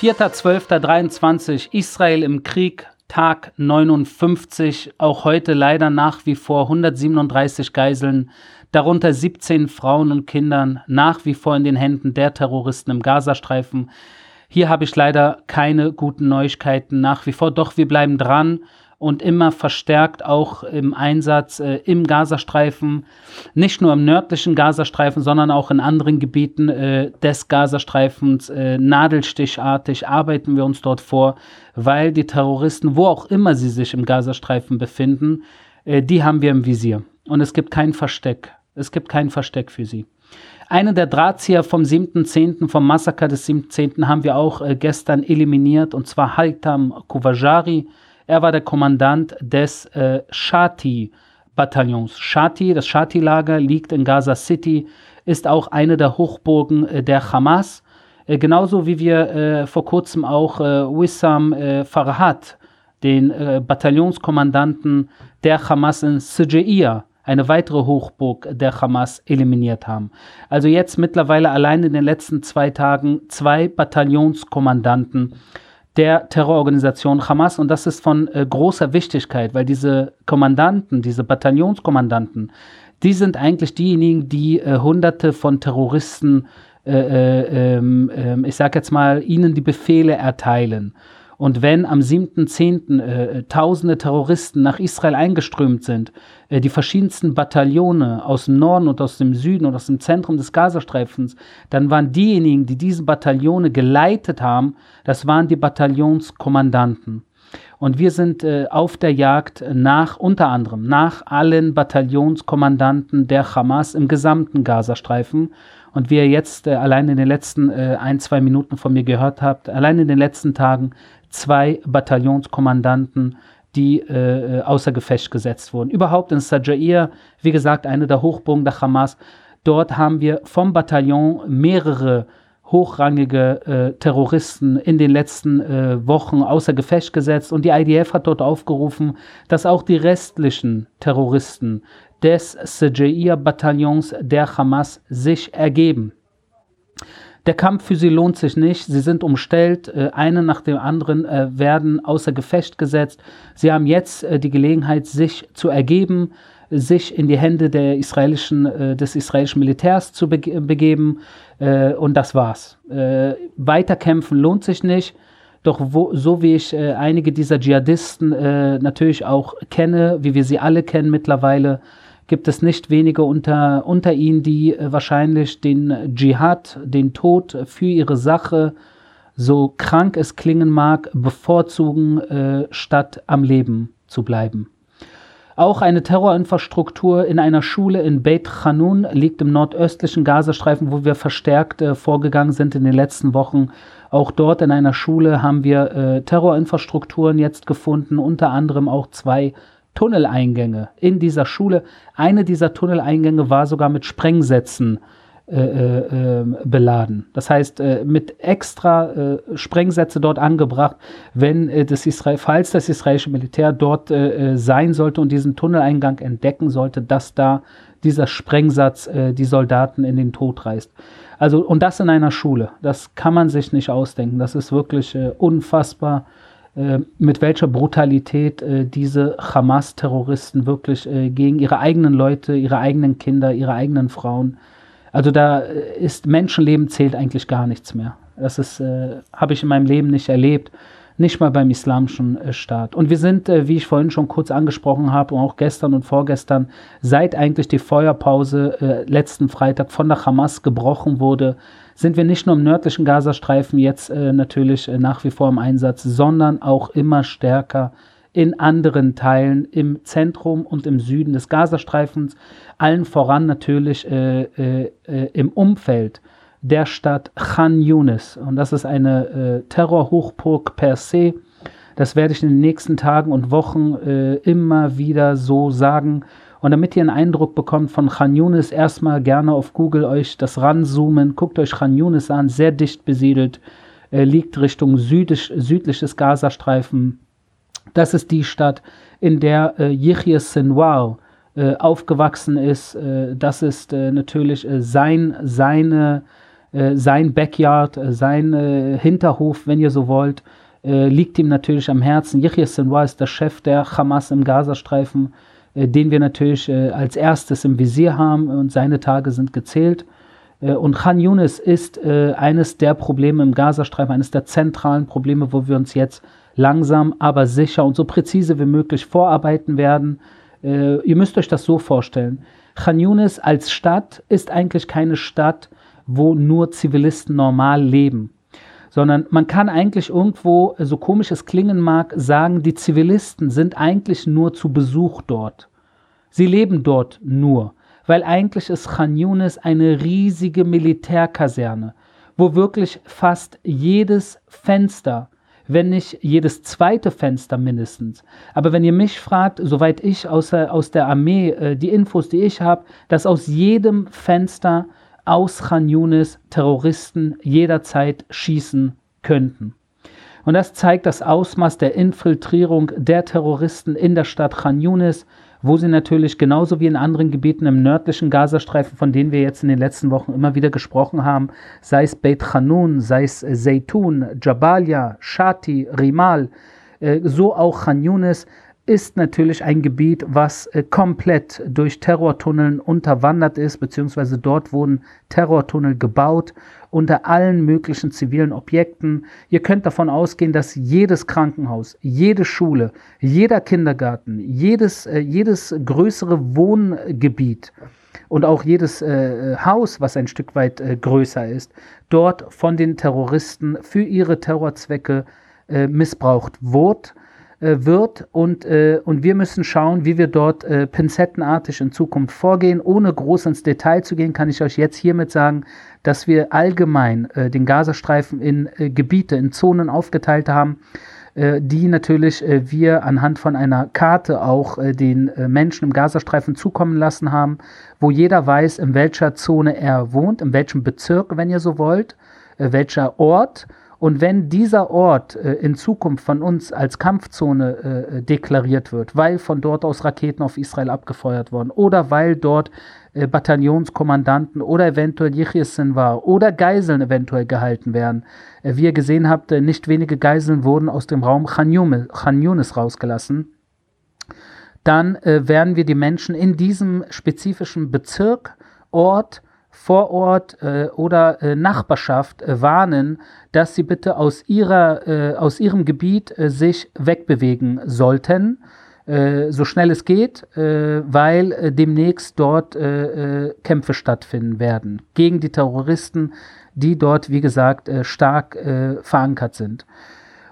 4.12.23 Israel im Krieg, Tag 59, auch heute leider nach wie vor 137 Geiseln, darunter 17 Frauen und Kindern, nach wie vor in den Händen der Terroristen im Gazastreifen. Hier habe ich leider keine guten Neuigkeiten nach wie vor, doch wir bleiben dran und immer verstärkt auch im Einsatz äh, im Gazastreifen, nicht nur im nördlichen Gazastreifen, sondern auch in anderen Gebieten äh, des Gazastreifens. Äh, nadelstichartig arbeiten wir uns dort vor, weil die Terroristen, wo auch immer sie sich im Gazastreifen befinden, äh, die haben wir im Visier. Und es gibt kein Versteck. Es gibt kein Versteck für sie. Einen der Drahtzieher vom 7.10., vom Massaker des 7.10. haben wir auch äh, gestern eliminiert, und zwar Haitam Kuvajari. Er war der Kommandant des äh, Shati-Bataillons. Shati, das Shati-Lager liegt in Gaza City, ist auch eine der Hochburgen äh, der Hamas. Äh, genauso wie wir äh, vor kurzem auch äh, Wissam äh, Farhat, den Bataillonskommandanten der Hamas in Sijaiya, eine weitere Hochburg der Hamas eliminiert haben. Also jetzt mittlerweile allein in den letzten zwei Tagen zwei Bataillonskommandanten der Terrororganisation Hamas und das ist von äh, großer Wichtigkeit, weil diese Kommandanten, diese Bataillonskommandanten, die sind eigentlich diejenigen, die äh, Hunderte von Terroristen, äh, äh ähm, ähm, ich sage jetzt mal, ihnen die Befehle erteilen. Und wenn am 7.10. Äh, tausende Terroristen nach Israel eingeströmt sind, äh, die verschiedensten Bataillone aus dem Norden und aus dem Süden und aus dem Zentrum des Gazastreifens, dann waren diejenigen, die diese Bataillone geleitet haben, das waren die Bataillonskommandanten. Und wir sind äh, auf der Jagd nach, unter anderem, nach allen Bataillonskommandanten der Hamas im gesamten Gazastreifen. Und wie ihr jetzt äh, allein in den letzten äh, ein, zwei Minuten von mir gehört habt, allein in den letzten Tagen zwei Bataillonskommandanten, die äh, außer Gefecht gesetzt wurden. Überhaupt in Sajair, wie gesagt, eine der Hochburgen der Hamas. Dort haben wir vom Bataillon mehrere hochrangige äh, Terroristen in den letzten äh, Wochen außer Gefecht gesetzt und die IDF hat dort aufgerufen, dass auch die restlichen Terroristen des Sajair-Bataillons der Hamas sich ergeben. Der Kampf für sie lohnt sich nicht. Sie sind umstellt. Äh, eine nach dem anderen äh, werden außer Gefecht gesetzt. Sie haben jetzt äh, die Gelegenheit, sich zu ergeben, sich in die Hände der israelischen, des israelischen Militärs zu begeben. und das war's. weiterkämpfen lohnt sich nicht. Doch wo, so wie ich einige dieser Dschihadisten natürlich auch kenne, wie wir sie alle kennen mittlerweile, gibt es nicht wenige unter, unter ihnen, die äh, wahrscheinlich den Dschihad, den Tod für ihre Sache, so krank es klingen mag, bevorzugen, äh, statt am Leben zu bleiben. Auch eine Terrorinfrastruktur in einer Schule in Beit Hanun liegt im nordöstlichen Gazastreifen, wo wir verstärkt äh, vorgegangen sind in den letzten Wochen. Auch dort in einer Schule haben wir äh, Terrorinfrastrukturen jetzt gefunden, unter anderem auch zwei Tunneleingänge in dieser Schule. Eine dieser Tunneleingänge war sogar mit Sprengsätzen äh, äh, ähm, beladen. Das heißt, äh, mit extra äh, Sprengsätze dort angebracht, wenn äh, das Israel, falls das israelische Militär dort äh, sein sollte und diesen Tunneleingang entdecken sollte, dass da dieser Sprengsatz die Soldaten in den Tod reißt. Also, und das in einer Schule. Das kann man sich nicht ausdenken. Das ist wirklich unfassbar mit welcher Brutalität äh, diese Hamas-Terroristen wirklich äh, gegen ihre eigenen Leute, ihre eigenen Kinder, ihre eigenen Frauen. Also da äh, ist Menschenleben zählt eigentlich gar nichts mehr. Das äh, habe ich in meinem Leben nicht erlebt, nicht mal beim islamischen äh, Staat. Und wir sind, wie ich vorhin schon kurz angesprochen habe, und auch gestern und vorgestern, seit eigentlich die Feuerpause letzten Freitag von der Hamas gebrochen wurde, sind wir nicht nur im nördlichen Gazastreifen jetzt äh, natürlich äh, nach wie vor im Einsatz, sondern auch immer stärker in anderen Teilen im Zentrum und im Süden des Gazastreifens, allen voran natürlich äh, äh, äh im Umfeld der Stadt Khan Yunis. Und das ist eine äh, Terrorhochburg per se. Das werde ich in den nächsten Tagen und Wochen immer wieder so sagen. Und damit ihr einen Eindruck bekommt von Khan Yunis, erstmal gerne auf Google euch das ranzoomen. Guckt euch Khan Yunis an, sehr dicht besiedelt, äh, liegt Richtung südisch, südliches Gazastreifen. Das ist die Stadt, in der äh, Yihya Sinwar äh, aufgewachsen ist. Äh, das ist äh, natürlich äh, sein, seine äh, sein Backyard, sein Hinterhof, wenn ihr so wollt, liegt ihm natürlich am Herzen. Yahya Sinwar ist der Chef der Hamas im Gazastreifen, den wir natürlich äh, als erstes im Visier haben und seine Tage sind gezählt. Und Khan Yunis ist eines der Probleme im Gazastreifen, eines der zentralen Probleme, wo wir uns jetzt langsam, aber sicher und so präzise wie möglich vorarbeiten werden. ihr müsst euch das so vorstellen. Khan Yunis als Stadt ist eigentlich keine Stadt, wo nur Zivilisten normal leben sondern man kann eigentlich irgendwo, so komisch es klingen mag, sagen, die Zivilisten sind eigentlich nur zu Besuch dort. Sie leben dort nur, weil eigentlich ist Khan Yunis eine riesige Militärkaserne, wo wirklich fast jedes Fenster, wenn nicht jedes zweite Fenster mindestens. Aber wenn ihr mich fragt, soweit ich aus der, aus der Armee äh, die Infos, die ich habe, dass aus jedem Fenster aus Khan Yunis Terroristen jederzeit schießen könnten. Und das zeigt das Ausmaß der Infiltrierung der Terroristen in der Stadt Khan Yunis, wo sie natürlich genauso wie in anderen Gebieten im nördlichen Gazastreifen, von denen wir jetzt in den letzten Wochen immer wieder gesprochen haben, sei es Beit Khanun, sei es Zeytun, Jabalia, Shati, Rimal, äh, so auch Khan Yunis, ist natürlich ein Gebiet, was äh, komplett durch Terrortunneln unterwandert ist, beziehungsweise dort wurden Terrortunnel gebaut unter allen möglichen zivilen Objekten. Ihr könnt davon ausgehen, dass jedes Krankenhaus, jede Schule, jeder Kindergarten, jedes, äh, jedes größere Wohngebiet und auch jedes äh, Haus, was ein Stück weit äh, größer ist, dort von den Terroristen für ihre Terrorzwecke äh, missbraucht wurde wird und, äh, und wir müssen schauen, wie wir dort äh, pinzettenartig in Zukunft vorgehen. Ohne groß ins Detail zu gehen, kann ich euch jetzt hiermit sagen, dass wir allgemein äh, den Gazastreifen in äh, Gebiete, in Zonen aufgeteilt haben, äh, die natürlich äh, wir anhand von einer Karte auch äh, den äh, Menschen im Gazastreifen zukommen lassen haben, wo jeder weiß, in welcher Zone er wohnt, in welchem Bezirk, wenn ihr so wollt, äh, welcher Ort und wenn dieser Ort äh, in Zukunft von uns als Kampfzone äh, deklariert wird, weil von dort aus Raketen auf Israel abgefeuert wurden oder weil dort äh, Bataillonskommandanten oder eventuell Yichis war oder Geiseln eventuell gehalten werden, äh, wie ihr gesehen habt, äh, nicht wenige Geiseln wurden aus dem Raum Khan Yunis rausgelassen, dann äh, werden wir die Menschen in diesem spezifischen Bezirk, Ort, Vorort äh, oder äh, Nachbarschaft äh, warnen, dass sie bitte aus, ihrer, äh, aus ihrem Gebiet äh, sich wegbewegen sollten, äh, so schnell es geht, weil demnächst dort Kämpfe stattfinden werden gegen die Terroristen, die dort, wie gesagt, stark verankert sind.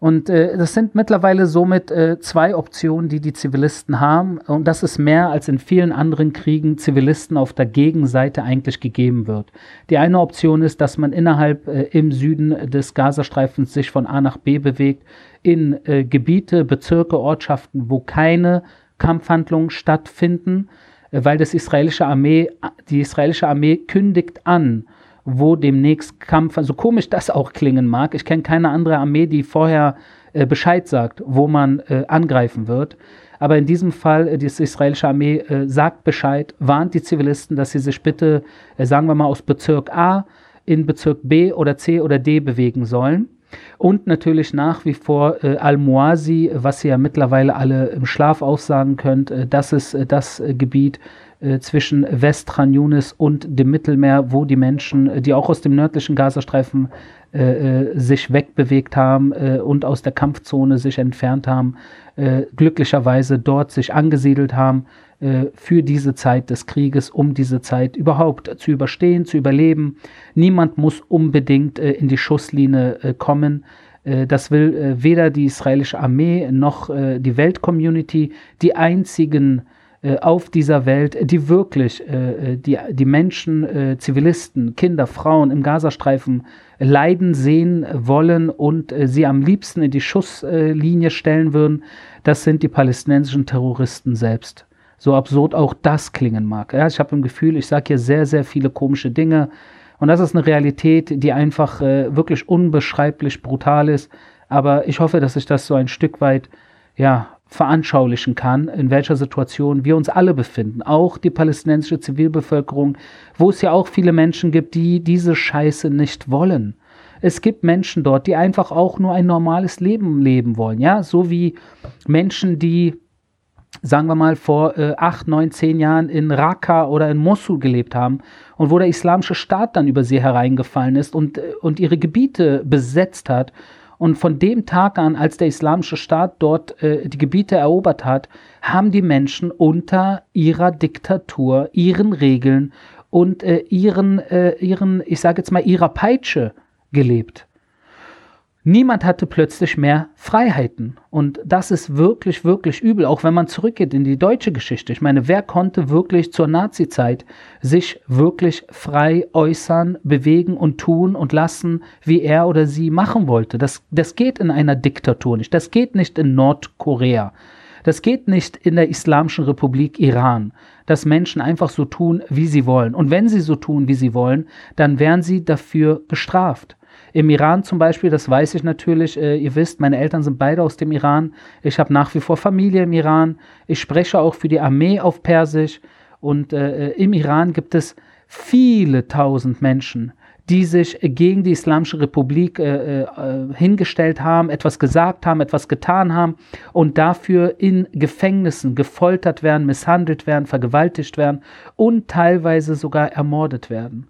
Und äh, das sind mittlerweile somit äh, zwei Optionen, die die Zivilisten haben. Und das ist mehr als in vielen anderen Kriegen Zivilisten auf der Gegenseite eigentlich gegeben wird. Die eine Option ist, dass man innerhalb äh, im Süden des Gazastreifens sich von A nach B bewegt in äh, Gebiete, Bezirke, Ortschaften, wo keine Kampfhandlungen stattfinden, äh, weil das israelische Armee, die israelische Armee kündigt an, wo demnächst Kampf, also komisch das auch klingen mag, ich kenne keine andere Armee, die vorher äh, Bescheid sagt, wo man äh, angreifen wird. Aber in diesem Fall, äh, die israelische Armee äh, sagt Bescheid, warnt die Zivilisten, dass sie sich bitte, äh, sagen wir mal, aus Bezirk A in Bezirk B oder C oder D bewegen sollen. Und natürlich nach wie vor äh, Al-Muasi, was ihr ja mittlerweile alle im Schlaf aussagen könnt, äh, das ist äh, das Gebiet, zwischen West-Khan Yunis und dem Mittelmeer, wo die Menschen, äh, die auch aus dem nördlichen Gazastreifen äh, äh, sich wegbewegt haben äh, und aus der Kampfzone sich entfernt haben, äh, glücklicherweise dort sich angesiedelt haben für diese Zeit des Krieges, um diese Zeit überhaupt zu überstehen, zu überleben. Niemand muss unbedingt in die Schusslinie kommen. Das will weder die israelische Armee noch die Weltcommunity. Die einzigen äh, auf dieser Welt, die wirklich äh, äh, die, die Menschen, äh, Zivilisten, Kinder, Frauen im Gazastreifen leiden sehen wollen und äh, sie am liebsten in die Schusslinie stellen würden, das sind die palästinensischen Terroristen selbst. So absurd auch das klingen mag. Ja, ich habe im Gefühl, ich sage hier sehr, sehr viele komische Dinge. Und das ist eine Realität, die einfach äh, wirklich unbeschreiblich brutal ist. Aber ich hoffe, dass ich das so ein Stück weit ja, veranschaulichen kann, in welcher Situation wir uns alle befinden, auch die palästinensische Zivilbevölkerung, wo es ja auch viele Menschen gibt, die diese Scheiße nicht wollen. Es gibt Menschen dort, die einfach auch nur ein normales Leben leben wollen, ja, so wie Menschen, die sagen wir mal, vor äh, acht, neun, zehn Jahren in Raqqa oder in Mosul gelebt haben und wo der islamische Staat dann über sie hereingefallen ist und, äh, und ihre Gebiete besetzt hat. Und von dem Tag an, als der islamische Staat dort äh, die Gebiete erobert hat, haben die Menschen unter ihrer Diktatur, ihren Regeln und äh, ihren, äh, ihren, ich sage jetzt mal, ihrer Peitsche gelebt. Niemand hatte plötzlich mehr Freiheiten. Und das ist wirklich, wirklich übel, auch wenn man zurückgeht in die deutsche Geschichte. Ich meine, wer konnte wirklich zur Nazizeit sich wirklich frei äußern, bewegen und tun und lassen, wie er oder sie machen wollte? Das, das geht in einer Diktatur nicht. Das geht nicht in Nordkorea. Das geht nicht in der Islamischen Republik Iran, dass Menschen einfach so tun, wie sie wollen. Und wenn sie so tun, wie sie wollen, dann werden sie dafür bestraft. Im Iran zum Beispiel, das weiß ich natürlich, äh, ihr wisst, meine Eltern sind beide aus dem Iran. Ich habe nach wie vor Familie im Iran. Ich spreche auch für die Armee auf Persisch. Und äh, im Iran gibt es viele tausend Menschen, die sich gegen die Islamische Republik äh, äh, hingestellt haben, etwas gesagt haben, etwas getan haben und dafür in Gefängnissen gefoltert werden, misshandelt werden, vergewaltigt werden und teilweise sogar ermordet werden.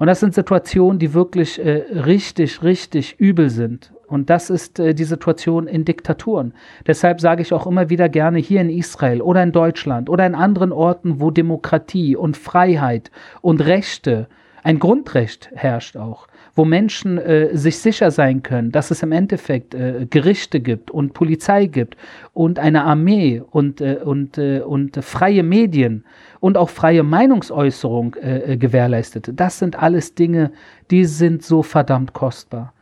Und das sind Situationen, die wirklich äh, richtig, richtig übel sind. Und das ist äh, die Situation in Diktaturen. Deshalb sage ich auch immer wieder gerne hier in Israel oder in Deutschland oder in anderen Orten, wo Demokratie und Freiheit und Rechte, ein Grundrecht herrscht auch, wo Menschen äh, sich sicher sein können, dass es im Endeffekt äh, Gerichte gibt und Polizei gibt und eine Armee und, äh, und, äh, und freie Medien und auch freie Meinungsäußerung äh, äh, gewährleistet. Das sind alles Dinge, die sind so verdammt kostbar.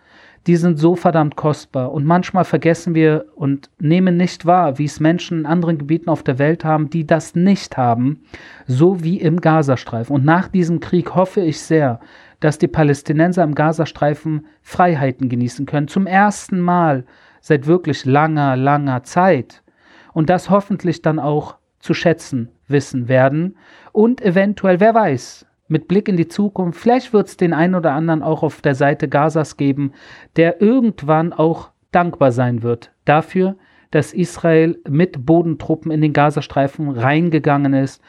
Die sind so verdammt kostbar. Und manchmal vergessen wir und nehmen nicht wahr, wie es Menschen in anderen Gebieten auf der Welt haben, die das nicht haben, so wie im Gazastreifen. Und nach diesem Krieg hoffe ich sehr, dass die Palästinenser im Gazastreifen Freiheiten genießen können. Zum ersten Mal seit wirklich langer, langer Zeit. Und das hoffentlich dann auch zu schätzen wissen werden. Und eventuell, wer weiß, mit Blick in die Zukunft, vielleicht wird es den einen oder anderen auch auf der Seite Gazas geben, der irgendwann auch dankbar sein wird dafür, dass Israel mit Bodentruppen in den Gazastreifen reingegangen ist,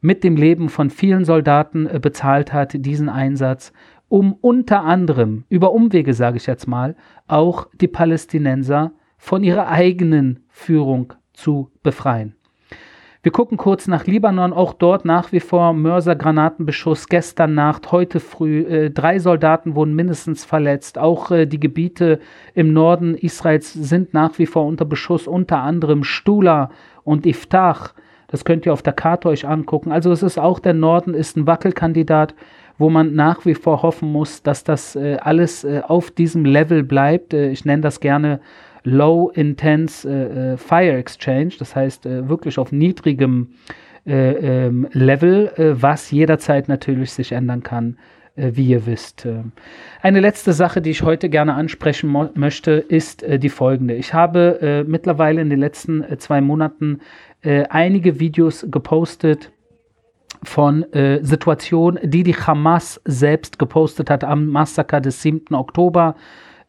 mit dem Leben von vielen Soldaten äh, bezahlt hat, diesen Einsatz, um unter anderem, über Umwege sage ich jetzt mal, auch die Palästinenser von ihrer eigenen Führung zu befreien. Wir gucken kurz nach Libanon, auch dort nach wie vor Mörsergranatenbeschuss gestern Nacht, heute früh. Äh, drei Soldaten wurden mindestens verletzt. Auch äh, die Gebiete im Norden Israels sind nach wie vor unter Beschuss, unter anderem Stula und Iftach. Das könnt ihr auf der Karte euch angucken. Also es ist auch der Norden ist ein Wackelkandidat, wo man nach wie vor hoffen muss, dass das äh, alles äh, auf diesem Level bleibt. Äh, ich nenne das gerne Low Intense äh, äh, Fire Exchange, das heißt äh, wirklich auf niedrigem äh, ähm, Level, was jederzeit natürlich sich ändern kann, wie ihr wisst. Eine letzte Sache, die ich heute gerne ansprechen möchte, ist die folgende. Ich habe mittlerweile in den letzten zwei Monaten einige Videos gepostet, von Situationen, die die Hamas selbst gepostet hat am Massaker des 7. Oktober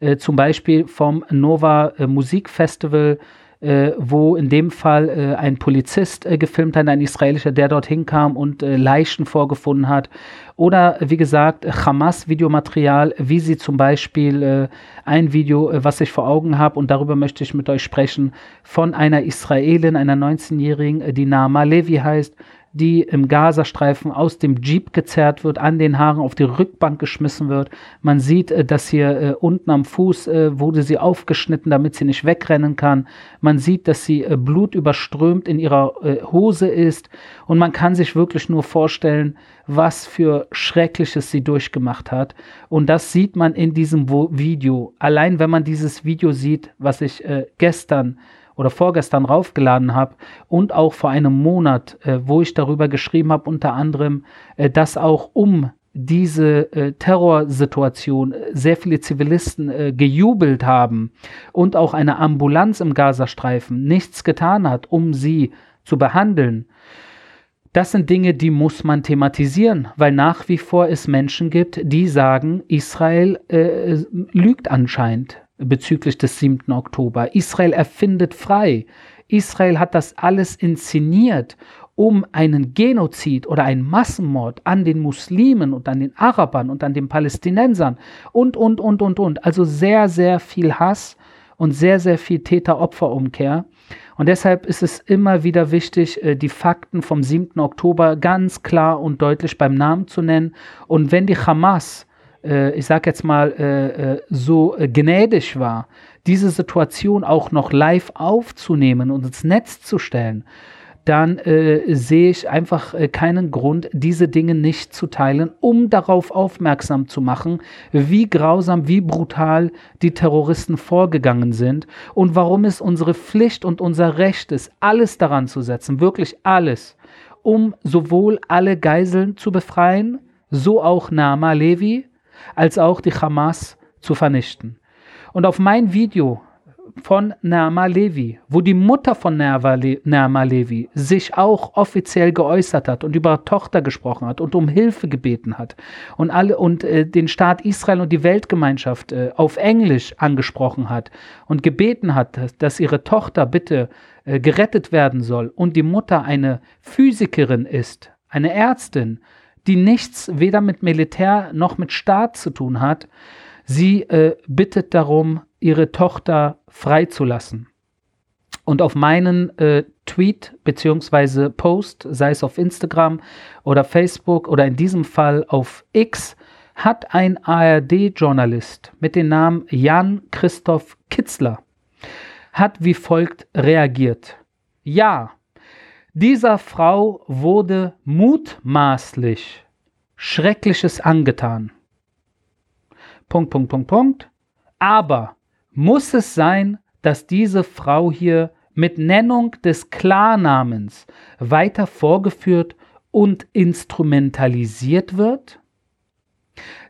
äh, zum Beispiel vom Nova äh, Musikfestival, äh, wo in dem Fall äh, ein Polizist äh, gefilmt hat, ein israelischer, der dorthin kam und äh, Leichen vorgefunden hat. Oder wie gesagt, Hamas-Videomaterial, wie sie zum Beispiel ein Video, was ich vor Augen habe, und darüber möchte ich mit euch sprechen, von einer Israelin, einer 19-Jährigen, die Naama Levi heißt, die im Gazastreifen aus dem Jeep gezerrt wird, an den Haaren auf die Rückbank geschmissen wird. Man sieht, äh, dass hier äh, unten am Fuß äh, wurde sie aufgeschnitten, damit sie nicht wegrennen kann. Man sieht, dass sie äh, blutüberströmt in ihrer äh, Hose ist. Und man kann sich wirklich nur vorstellen, was für Schreckliches sie durchgemacht hat. Und das sieht man in diesem Video. Allein wenn man dieses Video sieht, was ich äh, gestern oder vorgestern raufgeladen habe und auch vor einem Monat, äh, wo ich darüber geschrieben habe, unter anderem, äh, dass auch um diese äh, Terrorsituation äh, sehr viele Zivilisten äh, gejubelt haben und auch eine Ambulanz im Gazastreifen nichts getan hat, um sie zu behandeln, das sind Dinge, die muss man thematisieren, weil nach wie vor es Menschen gibt, die sagen, Israel äh, lügt anscheinend bezüglich des 7. Oktober. Israel erfindet frei. Israel hat das alles inszeniert, um einen Genozid oder einen Massenmord an den Muslimen und an den Arabern und an den Palästinensern und, und, und, und, und. Also sehr, sehr viel Hass und sehr, sehr viel Täter-Opfer-Umkehr. Und deshalb ist es immer wieder wichtig, äh, die Fakten vom 7. Oktober ganz klar und deutlich beim Namen zu nennen. Und wenn die Hamas, äh, ich sage jetzt mal, äh, so gnädig war, diese Situation auch noch live aufzunehmen und ins Netz zu stellen, dann äh, sehe ich einfach äh, keinen Grund, diese Dinge nicht zu teilen, um darauf aufmerksam zu machen, wie grausam, wie brutal die Terroristen vorgegangen sind und warum es unsere Pflicht und unser Recht ist, alles daran zu setzen, wirklich alles, um sowohl alle Geiseln zu befreien, so auch Nama Levi, als auch die Hamas zu vernichten. Und auf mein Video von Naama Levi, wo die Mutter von Naama Levi sich auch offiziell geäußert hat und über Tochter gesprochen hat und um Hilfe gebeten hat und alle und äh, den Staat Israel und die Weltgemeinschaft äh, auf Englisch angesprochen hat und gebeten hat, dass ihre Tochter bitte äh, gerettet werden soll und die Mutter eine Physikerin ist, eine Ärztin, die nichts weder mit Militär noch mit Staat zu tun hat, sie äh, bittet darum, ihre Tochter freizulassen. Und auf meinen äh, Tweet bzw. Post, sei es auf Instagram oder Facebook oder in diesem Fall auf X, hat ein ARD-Journalist mit dem Namen Jan Christoph Kitzler hat wie folgt reagiert. Ja, dieser Frau wurde mutmaßlich Schreckliches angetan. Punkt, Punkt, Punkt, Punkt. Aber muss es sein, dass diese Frau hier mit Nennung des Klarnamens weiter vorgeführt und instrumentalisiert wird?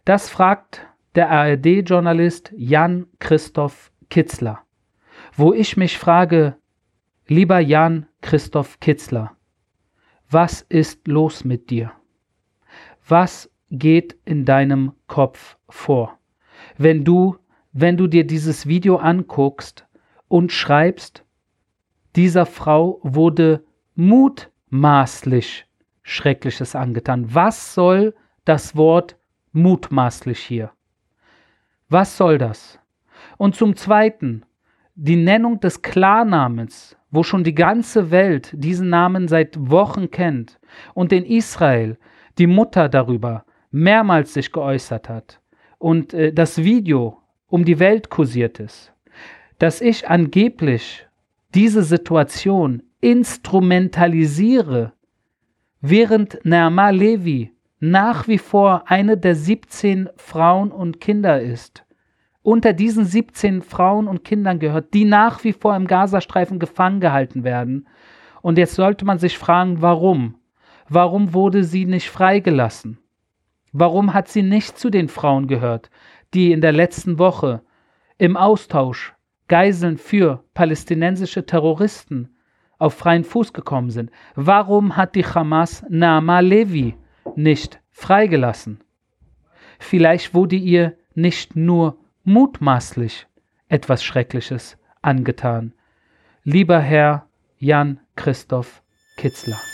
Das fragt der ARD-Journalist Jan Christoph Kitzler, wo ich mich frage, lieber Jan Christoph Kitzler, was ist los mit dir? Was geht in deinem Kopf vor, wenn du wenn du dir dieses Video anguckst und schreibst, dieser Frau wurde mutmaßlich Schreckliches angetan. Was soll das Wort mutmaßlich hier? Was soll das? Und zum Zweiten, die Nennung des Klarnamens, wo schon die ganze Welt diesen Namen seit Wochen kennt und in Israel die Mutter darüber mehrmals sich geäußert hat und äh, das Video um die Welt kursiert ist, dass ich angeblich diese Situation instrumentalisiere, während Naama Levi nach wie vor eine der 17 Frauen und Kinder ist, unter diesen 17 Frauen und Kindern gehört, die nach wie vor im Gazastreifen gefangen gehalten werden. Und jetzt sollte man sich fragen, warum? Warum wurde sie nicht freigelassen? Warum hat sie nicht zu den Frauen gehört, die in der letzten Woche im Austausch Geiseln für palästinensische Terroristen auf freien Fuß gekommen sind. Warum hat die Hamas Naama Levi nicht freigelassen? Vielleicht wurde ihr nicht nur mutmaßlich etwas Schreckliches angetan. Lieber Herr Jan Christoph Kitzler.